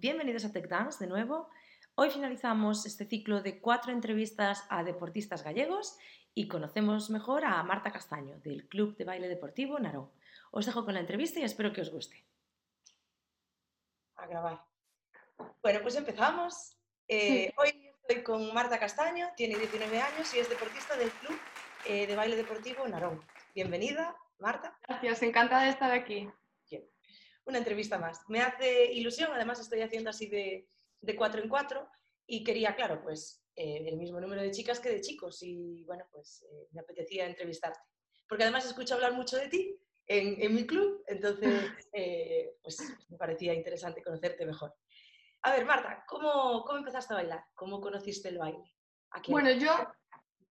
bienvenidos a Tech Dance de nuevo. Hoy finalizamos este ciclo de cuatro entrevistas a deportistas gallegos y conocemos mejor a Marta Castaño del Club de Baile Deportivo Narón. Os dejo con la entrevista y espero que os guste. A grabar. Bueno, pues empezamos. Eh, hoy estoy con Marta Castaño, tiene 19 años y es deportista del Club eh, de Baile Deportivo Narón. Bienvenida, Marta. Gracias, encantada de estar aquí una entrevista más. Me hace ilusión, además estoy haciendo así de, cuatro en cuatro y quería, claro, pues eh, el mismo número de chicas que de chicos y bueno, pues eh, me apetecía entrevistarte. Porque además escucho hablar mucho de ti en, mi club, entonces eh, pues me parecía interesante conocerte mejor. A ver, Marta, ¿cómo, ¿cómo empezaste a bailar? ¿Cómo conociste el baile? bueno, yo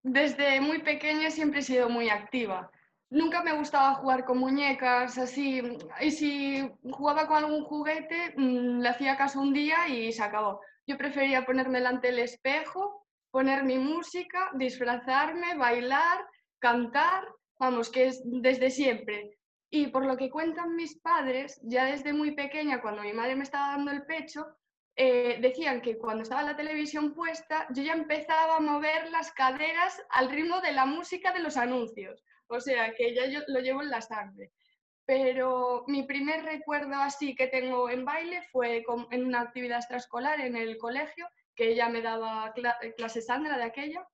desde muy pequeña siempre he sido muy activa nunca me gustaba jugar con muñecas, así, y si jugaba con algún juguete, mm, le hacía caso un día y se acabó. Yo prefería ponerme delante del espejo, poner mi música, disfrazarme, bailar, cantar, vamos, que es desde siempre. Y por lo que cuentan mis padres, ya desde muy pequeña, cuando mi madre me estaba dando el pecho, eh, decían que cuando estaba la televisión puesta, yo ya empezaba a mover las caderas al ritmo de la música de los anuncios. O sea, que ya yo lo llevo en la sangre. Pero mi primer recuerdo así que tengo en baile fue en una actividad extraescolar en el colegio, que ella me daba clase Sandra de aquella,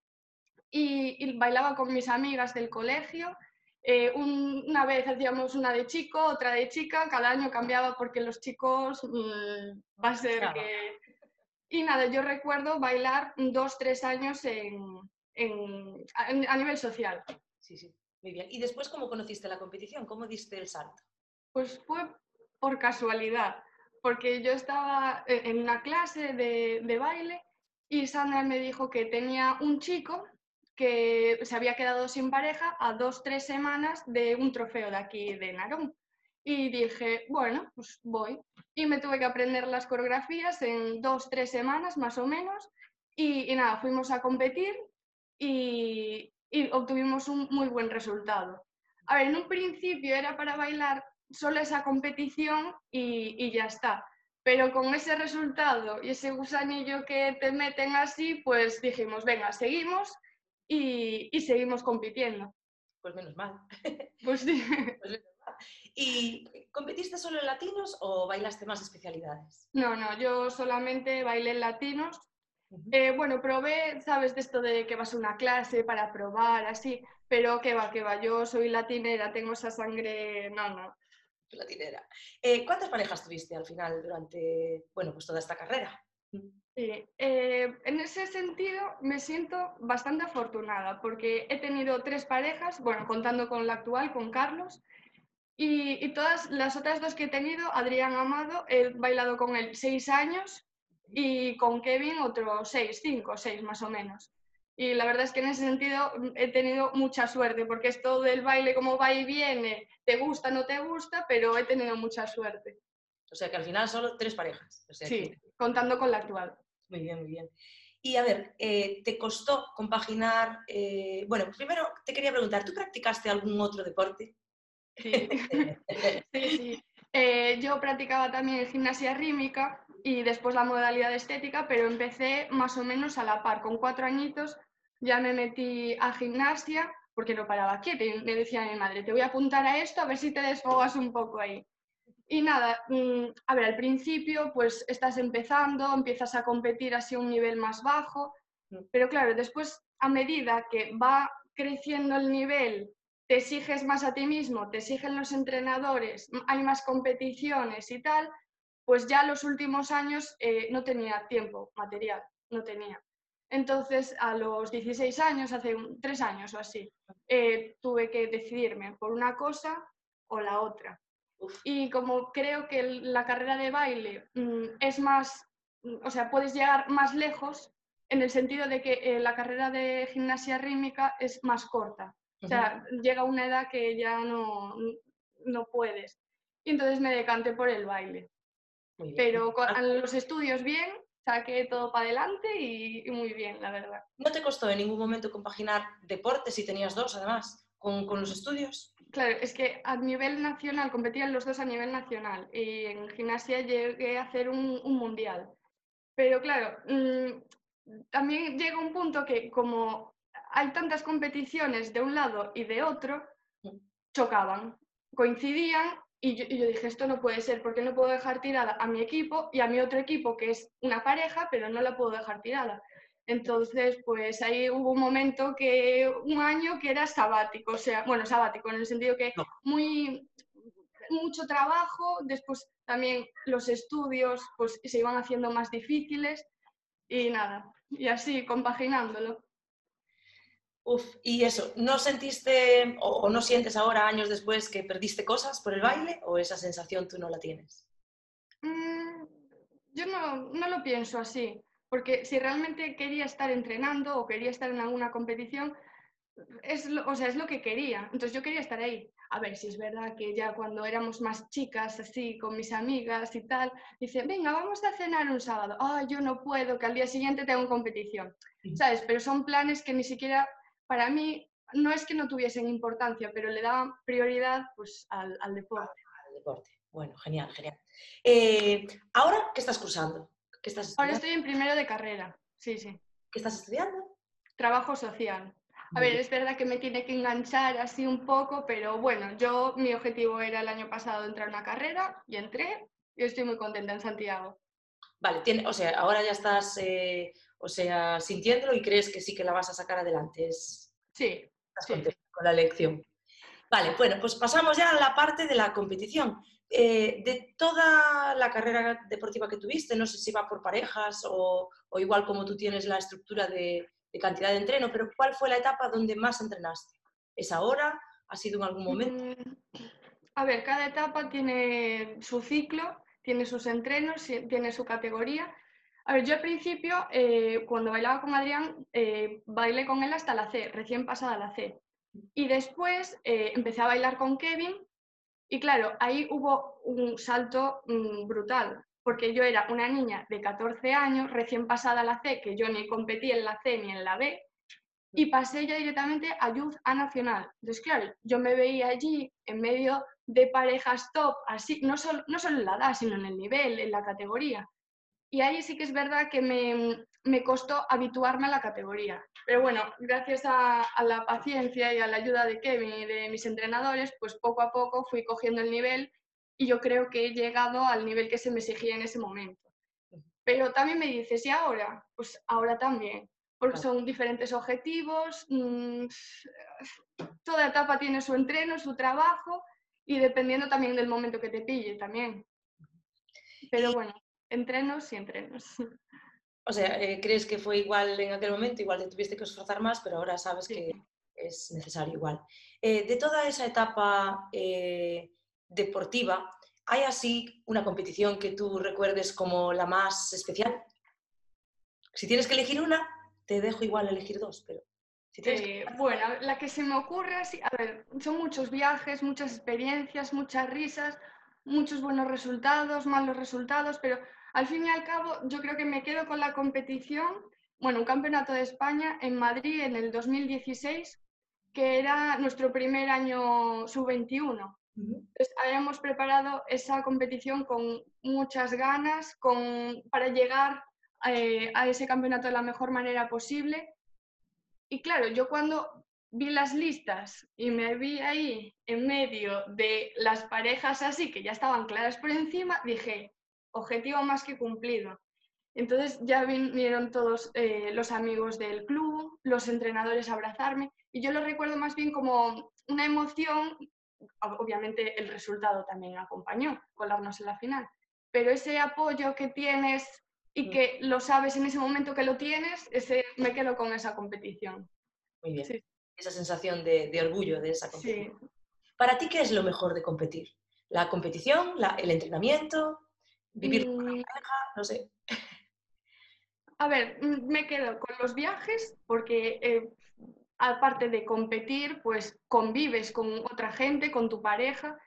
y, bailaba con mis amigas del colegio. Eh, una vez hacíamos una de chico, otra de chica, cada año cambiaba porque los chicos mm, va a ser que... Y nada, yo recuerdo bailar dos, tres años en, a nivel social. Sí, sí. Muy bien. ¿Y después cómo conociste la competición? ¿Cómo diste el salto? Pues fue por casualidad, porque yo estaba e-, en una clase de, baile y Sandra me dijo que tenía un chico que se había quedado sin pareja a dos, tres semanas de un trofeo de aquí de Narón. Y dije, bueno, pues voy. Y me tuve que aprender las coreografías en dos, tres semanas más o menos. Y, y nada, fuimos a competir y, y obtuvimos un muy buen resultado. A ver, en un principio era para bailar solo esa competición y, ya está. Pero con ese resultado y ese gusanillo que te meten así, pues dijimos, venga, seguimos y, seguimos compitiendo. Pues menos mal. Pues sí. Pues ¿Y competiste solo en latinos o bailaste más especialidades? No, no, yo solamente bailé en latinos eh, bueno, probé, sabes, de esto de que vas a una clase para probar, así, pero que va, que va, yo soy latinera, tengo esa sangre, no, no. Latinera. Eh, ¿Cuántas parejas tuviste al final durante, bueno, pues toda esta carrera? Sí, eh, en ese sentido me siento bastante afortunada porque he tenido tres parejas, bueno, contando con la actual, con Carlos, y, y, todas las otras dos que he tenido, Adrián Amado, he bailado con él seis años y con Kevin otros seis, cinco, seis más o menos. Y la verdad es que en ese sentido mm, he tenido mucha suerte, porque esto del baile como va y viene, te gusta, no te gusta, pero he tenido mucha suerte. O sea que al final solo tres parejas. sí, contando con la actual. Muy bien, muy bien. Y a ver, eh, ¿te costó compaginar? Eh, bueno, primero te quería preguntar, ¿tú practicaste algún otro deporte? Sí, sí, sí. Eh, yo practicaba también gimnasia rítmica y después la modalidad estética, pero empecé más o menos a la par. Con cuatro añitos ya me metí a gimnasia porque no paraba quieto. Y me decía mi madre, te voy a apuntar a esto a ver si te desfogas un poco ahí. Y nada, mm, a ver, al principio pues estás empezando, empiezas a competir así a un nivel más bajo, pero claro, después a medida que va creciendo el nivel, te exiges más a ti mismo, te exigen los entrenadores, hay más competiciones y tal, pues ya los últimos años eh, no tenía tiempo material, no tenía. Entonces, a los 16 años, hace tres años o así, eh, tuve que decidirme por una cosa o la otra. Y como creo que la carrera de baile mm, es más, o sea, puedes llegar más lejos en el sentido de que eh, la carrera de gimnasia rítmica es más corta. O sea, llega una edad que ya no, no puedes. Y entonces me decanté por el baile. Pero con los estudios bien, saqué todo para adelante y, muy bien, la verdad. ¿No te costó en ningún momento compaginar deportes si tenías dos, además, con, con los estudios? Claro, es que a nivel nacional, competían los dos a nivel nacional y en gimnasia llegué a hacer un, mundial. Pero claro, mm, también llega un punto que como hay tantas competiciones de un lado y de otro, chocaban, coincidían y yo, dije, esto no puede ser, porque no puedo dejar tirada a mi equipo y a mi otro equipo, que es una pareja, pero no la puedo dejar tirada. Entonces, pues ahí hubo un momento que, un año que era sabático, o sea, bueno, sabático, en el sentido que muy, mucho trabajo, después también los estudios pues se iban haciendo más difíciles y nada, y así compaginándolo. Uf, y eso, ¿no sentiste o, no sientes ahora, años después, que perdiste cosas por el baile o esa sensación tú no la tienes? Mm, yo no, no, lo pienso así, porque si realmente quería estar entrenando o quería estar en alguna competición, es lo, o sea, es lo que quería. Entonces yo quería estar ahí. A ver si es verdad que ya cuando éramos más chicas, así, con mis amigas y tal, dice, venga, vamos a cenar un sábado. Ah, yo no puedo, que al día siguiente tengo competición. ¿Sabes? Pero son planes que ni siquiera para mí no es que no tuviesen importancia, pero le daban prioridad pues, al, deporte. Al deporte. Bueno, genial, genial. Eh, ¿Ahora qué estás cursando? ¿Qué estás Ahora estoy en primero de carrera, sí, sí. ¿Qué estás estudiando? Trabajo social. A ver, es verdad que me tiene que enganchar así un poco, pero bueno, yo mi objetivo era el año pasado entrar a una carrera y entré y estoy muy contenta en Santiago. Vale, tiene, o sea, ahora ya estás eh, o sea, sintiéndolo y crees que sí que la vas a sacar adelante. Es, sí. Estás contento con la elección. Vale, bueno, pues pasamos ya a la parte de la competición. Eh, de toda la carrera deportiva que tuviste, no sé si va por parejas o, igual como tú tienes la estructura de, cantidad de entreno, pero ¿cuál fue la etapa donde más entrenaste? ¿Es ahora? ¿Ha sido en algún momento? Mm, a ver, cada etapa tiene su ciclo, tiene sus entrenos, tiene su categoría a ver, yo al principio, eh, cuando bailaba con Adrián, eh, bailé con él hasta la C, recién pasada la C. Y después eh, empecé a bailar con Kevin y claro, ahí hubo un salto mm, brutal, porque yo era una niña de 14 años, recién pasada la C, que yo ni competí en la C ni en la B, y pasé ya directamente a Youth A Nacional. Entonces, claro, yo me veía allí en medio de parejas top, así, no solo, no solo en la edad, sino en el nivel, en la categoría. Y ahí sí que es verdad que me, costó habituarme a la categoría. Pero bueno, gracias a, la paciencia y a la ayuda de Kevin y de mis entrenadores, pues poco a poco fui cogiendo el nivel y yo creo que he llegado al nivel que se me exigía en ese momento. Pero también me dices, ¿y ahora? Pues ahora también, porque son diferentes objetivos, mm, toda etapa tiene su entreno, su trabajo y dependiendo también del momento que te pille también. Pero bueno. Entrenos y entrenos. O sea, eh, ¿crees que fue igual en aquel momento? Igual te tuviste que esforzar más, pero ahora sabes que es necesario igual. Eh, de toda esa etapa eh, deportiva, ¿hay así una competición que tú recuerdes como la más especial? Si tienes que elegir una, te dejo igual elegir dos, pero... Bueno, la que se me ocurre así, a ver, son muchos viajes, muchas experiencias, muchas risas, muchos buenos resultados, malos resultados, pero al fin y al cabo yo creo que me quedo con la competición, bueno, un campeonato de España en Madrid en el 2016, que era nuestro primer año sub-21. habíamos preparado esa competición con muchas ganas con, para llegar eh, a ese campeonato de la mejor manera posible. Y claro, yo cuando vi las listas y me vi ahí en medio de las parejas así que ya estaban claras por encima, dije, objetivo más que cumplido. Entonces ya vinieron todos eh, los amigos del club, los entrenadores a abrazarme y yo lo recuerdo más bien como una emoción, obviamente el resultado también acompañó, colarnos en la final, pero ese apoyo que tienes y mm. que lo sabes en ese momento que lo tienes, ese, me quedo con esa competición. Muy bien esa sensación de, orgullo de esa competición. ¿Para ti qué es lo mejor de competir? ¿La competición? ¿El entrenamiento? ¿Vivir con una mm. pareja? No sé. A ver, mm, me quedo con los viajes porque eh, aparte de competir, pues convives con otra gente, con tu pareja,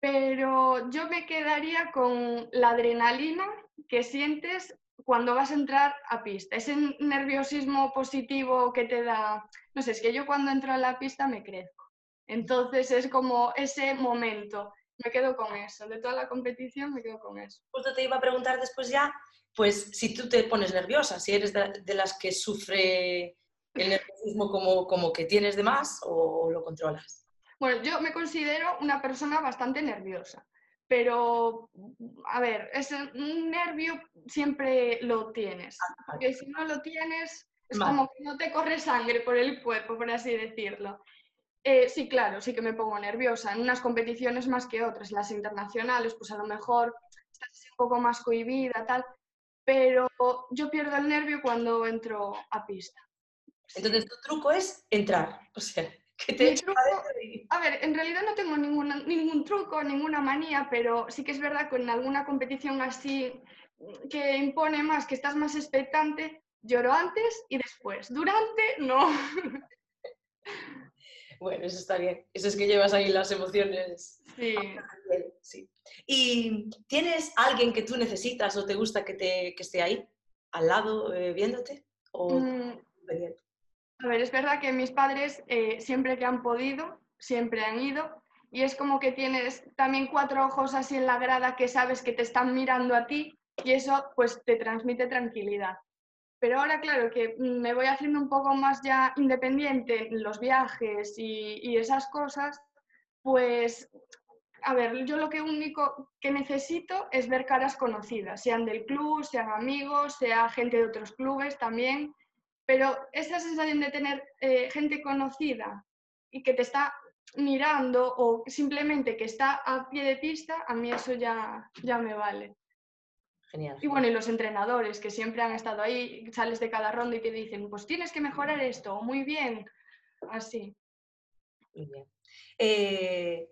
pero yo me quedaría con la adrenalina que sientes cuando vas a entrar a pista, ese nerviosismo positivo que te da, no sé, es que yo cuando entro a la pista me crezco. Entonces es como ese momento. Me quedo con eso. De toda la competición me quedo con eso. Justo te iba a preguntar después ya, pues si tú te pones nerviosa, si eres de, las que sufre el nerviosismo como, como que tienes de más o lo controlas. Bueno, yo me considero una persona bastante nerviosa pero a ver, ese un nervio siempre lo tienes, porque si no lo tienes es como que no te corre sangre por el cuerpo, por así decirlo. Eh, sí, claro, sí que me pongo nerviosa en unas competiciones más que otras, las internacionales, pues a lo mejor estás un poco más cohibida, tal, pero yo pierdo el nervio cuando entro a pista. Entonces, tu truco es entrar, o sea, a ver, en realidad no tengo ningún truco, ninguna manía, pero sí que es verdad que en alguna competición así que impone más, que estás más expectante, lloro antes y después. Durante, no. Bueno, eso está bien. Eso es que llevas ahí las emociones. Sí. sí. ¿Y tienes alguien que tú necesitas o te gusta que, te, que esté ahí, al lado, eh, viéndote? ¿O mm, a ver, es verdad que mis padres eh, siempre que han podido, siempre han ido. Y es como que tienes también cuatro ojos así en la grada que sabes que te están mirando a ti y eso pues te transmite tranquilidad. Pero ahora, claro, que me voy haciendo un poco más ya independiente en los viajes y, y esas cosas, pues, a ver, yo lo que único que necesito es ver caras conocidas, sean del club, sean amigos, sea gente de otros clubes también. Pero esa sensación de tener eh, gente conocida y que te está mirando o simplemente que está a pie de pista, a mí eso ya, ya me vale. Genial. Y bueno, y los entrenadores que siempre han estado ahí, sales de cada ronda y te dicen, pues tienes que mejorar esto, muy bien, así. Muy bien. Eh,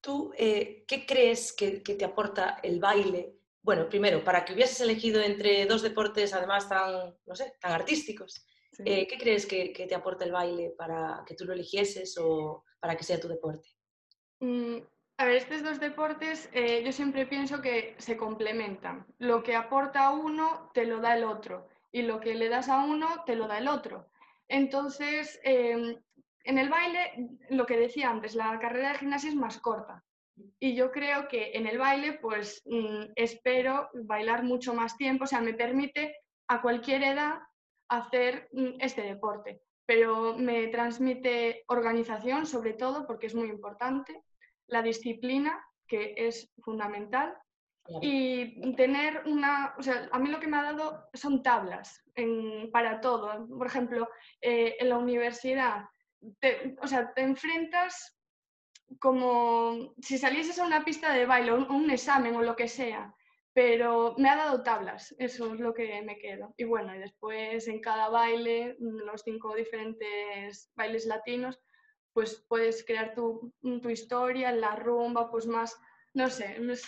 ¿Tú eh, qué crees que, que, te aporta el baile bueno, primero, para que hubieses elegido entre dos deportes además tan, no sé, tan artísticos, eh, ¿qué crees que, te aporta el baile para que tú lo eligieses o para que sea tu deporte? Mm, a ver, estos dos deportes eh, yo siempre pienso que se complementan. Lo que aporta uno te lo da el otro y lo que le das a uno te lo da el otro. Entonces, em, en el baile, lo que decía antes, la carrera de gimnasia es más corta. Y yo creo que en el baile, pues mm, espero bailar mucho más tiempo, o sea, me permite a cualquier edad hacer mm, este deporte, pero me transmite organización sobre todo, porque es muy importante, la disciplina, que es fundamental, y tener una, o sea, a mí lo que me ha dado son tablas para todo. Por ejemplo, eh, en la universidad, o sea, te enfrentas como si salieses a una pista de baile o un examen o lo que sea, pero me ha dado tablas, eso es lo que me quedo. Y bueno, y después en cada baile, los cinco diferentes bailes latinos, pues puedes crear tu, tu historia, la rumba, pues más, no sé, es,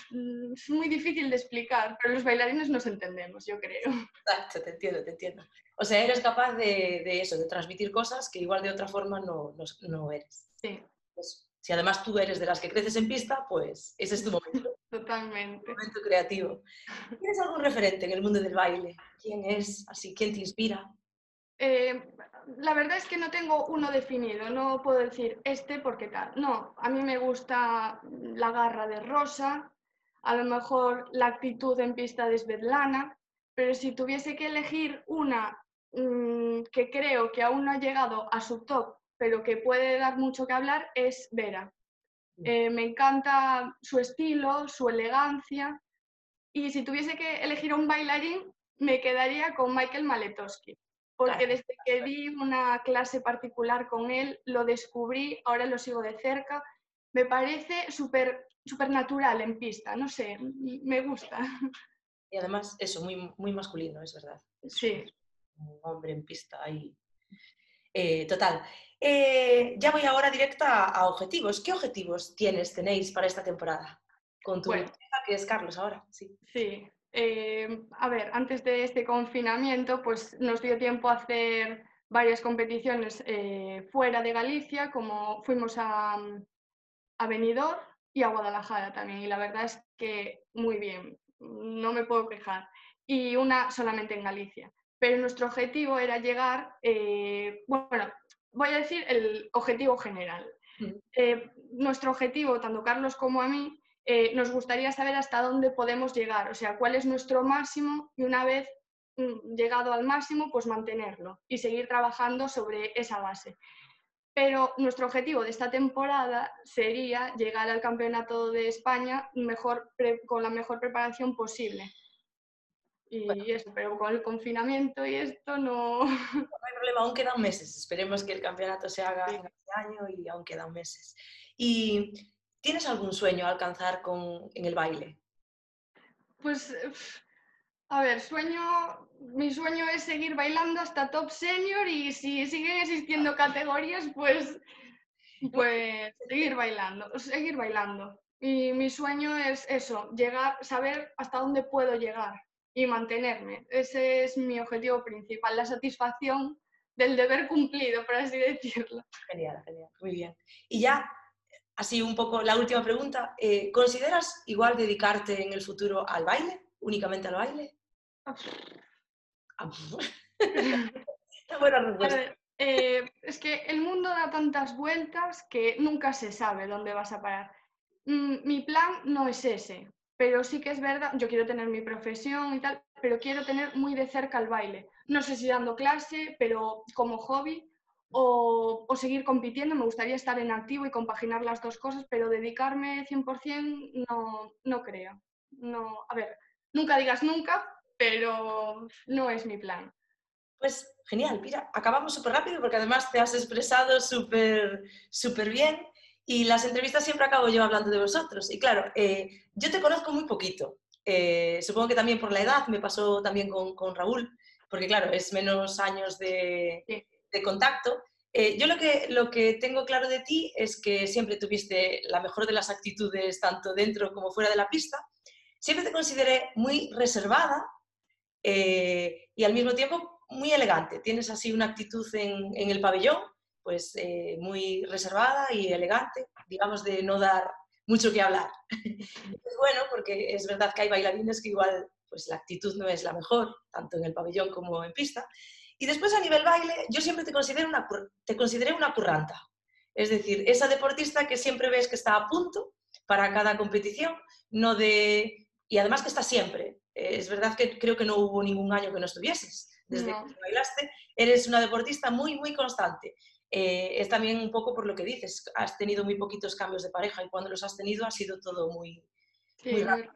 muy difícil de explicar, pero los bailarines nos entendemos, yo creo. Exacto, te entiendo, te entiendo. O sea, eres capaz de, de eso, de transmitir cosas que igual de otra forma no, no, no eres. Sí. Pues si además tú eres de las que creces en pista, pues ese es tu momento. Totalmente. momento creativo. ¿Tienes algún referente en el mundo del baile? ¿Quién es? Así, ¿quién te inspira? Eh, la verdad es que no tengo uno definido, no puedo decir este porque tal. No, a mí me gusta la garra de Rosa, a lo mejor la actitud en pista de Svetlana, pero si tuviese que elegir una mm, que creo que aún no ha llegado a su top pero que puede dar mucho que hablar, es Vera. Mm. Eh, me encanta su estilo, su elegancia, y si tuviese que elegir a un bailarín, me quedaría con Michael Maletowski, porque desde que vi una clase particular con él, lo descubrí, ahora lo sigo de cerca, me parece súper natural en pista, no sé, me gusta. Y además, eso, muy, muy masculino, es verdad. sí. Un hombre en pista ahí. Eh, total. Eh, ya voy ahora directa a, objetivos. ¿Qué objetivos tienes, tenéis para esta temporada? Con tu hija, que es Carlos ahora. Sí. sí. Eh, a ver, antes de este confinamiento, pues nos dio tiempo a hacer varias competiciones eh, fuera de Galicia, como fuimos a, a Benidorm y a Guadalajara también. Y la verdad es que muy bien, no me puedo quejar. Y una solamente en Galicia. Pero nuestro objetivo era llegar, bueno, voy a decir el objetivo general. eh, nuestro objetivo, tanto Carlos como a mí, eh, nos gustaría saber hasta dónde podemos llegar, o sea, cuál es nuestro máximo y una vez mm, llegado al máximo, pues mantenerlo y seguir trabajando sobre esa base. Pero nuestro objetivo de esta temporada sería llegar al campeonato de España mejor con la mejor preparación posible. Y eso, pero con el confinamiento y esto no... No hay problema, aún quedan meses. Esperemos que el campeonato se haga en este año y aún quedan meses. ¿Y tienes algún sueño a alcanzar con, en el baile? Pues, a ver, sueño, mi sueño es seguir bailando hasta top senior y si siguen existiendo categorías, pues, pues seguir bailando, seguir bailando. Y mi sueño es eso, llegar, saber hasta dónde puedo llegar y mantenerme. Ese es mi objetivo principal, la satisfacción del deber cumplido, por así decirlo. Genial, genial, muy bien. Y ya, así un poco la última pregunta, eh, ¿consideras igual dedicarte en el futuro al baile, únicamente al baile? Ah, buena respuesta. Eh, es que el mundo da tantas vueltas que nunca se sabe dónde vas a parar. Mm, mi plan no es ese, pero sí que es verdad, yo quiero tener mi profesión y tal, pero quiero tener muy de cerca el baile. No sé si dando clase, pero como hobby o, seguir compitiendo. Me gustaría estar en activo y compaginar las dos cosas, pero dedicarme 100% no, no creo. No, a ver, nunca digas nunca, pero no es mi plan. Pues genial, mira, acabamos súper rápido porque además te has expresado súper súper bien y las entrevistas siempre acabo yo hablando de vosotros. Y claro, eh, yo te conozco muy poquito. Eh, supongo que también por la edad, me pasó también con, con Raúl, porque claro, es menos años de, de contacto. Eh, yo lo que, lo que tengo claro de ti es que siempre tuviste la mejor de las actitudes, tanto dentro como fuera de la pista. Siempre te consideré muy reservada y al mismo tiempo muy elegante. Tienes así una actitud en, en el pabellón pues eh, muy reservada y elegante, digamos de no dar mucho que hablar. es bueno porque es verdad que hay bailarines que igual pues la actitud no es la mejor, tanto en el pabellón como en pista. Y después a nivel baile, yo siempre te, considero una, te consideré una curranta. Es decir, esa deportista que siempre ves que está a punto para cada competición, no de... Y además que está siempre. Es verdad que creo que no hubo ningún año que no estuvieses. Desde que bailaste, eres una deportista muy, muy constante. Eh, es también un poco por lo que dices, has tenido muy poquitos cambios de pareja y cuando los has tenido ha sido todo muy, rápido.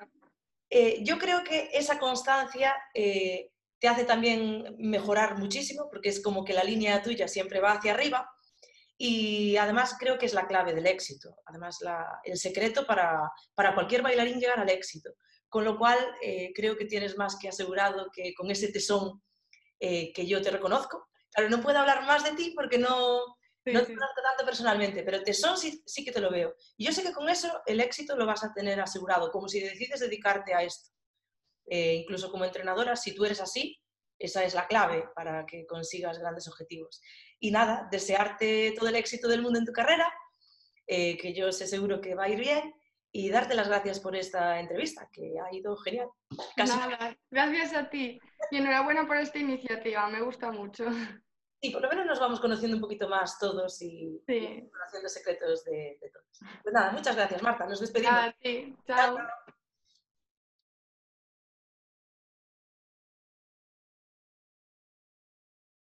Eh, yo creo que esa constancia eh, te hace también mejorar muchísimo porque es como que la línea tuya siempre va hacia arriba y además creo que es la clave del éxito, además el secreto para, para, cualquier bailarín llegar al éxito. Con lo cual creo que tienes más que asegurado que con ese tesón que yo te reconozco, Claro, no puedo hablar más de ti porque no, no te conozco tanto personalmente, pero tesón sí, sí que te lo veo. Y yo sé que con eso el éxito lo vas a tener asegurado, como si decides dedicarte a esto. Eh, incluso como entrenadora, si tú eres así, esa es la clave para que consigas grandes objetivos. Y nada, desearte todo el éxito del mundo en tu carrera, eh, que yo sé seguro que va a ir bien, y darte las gracias por esta entrevista, que ha ido genial. Nada, gracias a ti y enhorabuena por esta iniciativa, me gusta mucho. Sí, por lo menos nos vamos conociendo un poquito más todos y, conociendo secretos de, todos. Pues nada, muchas gracias Marta, nos despedimos. A ti, chao.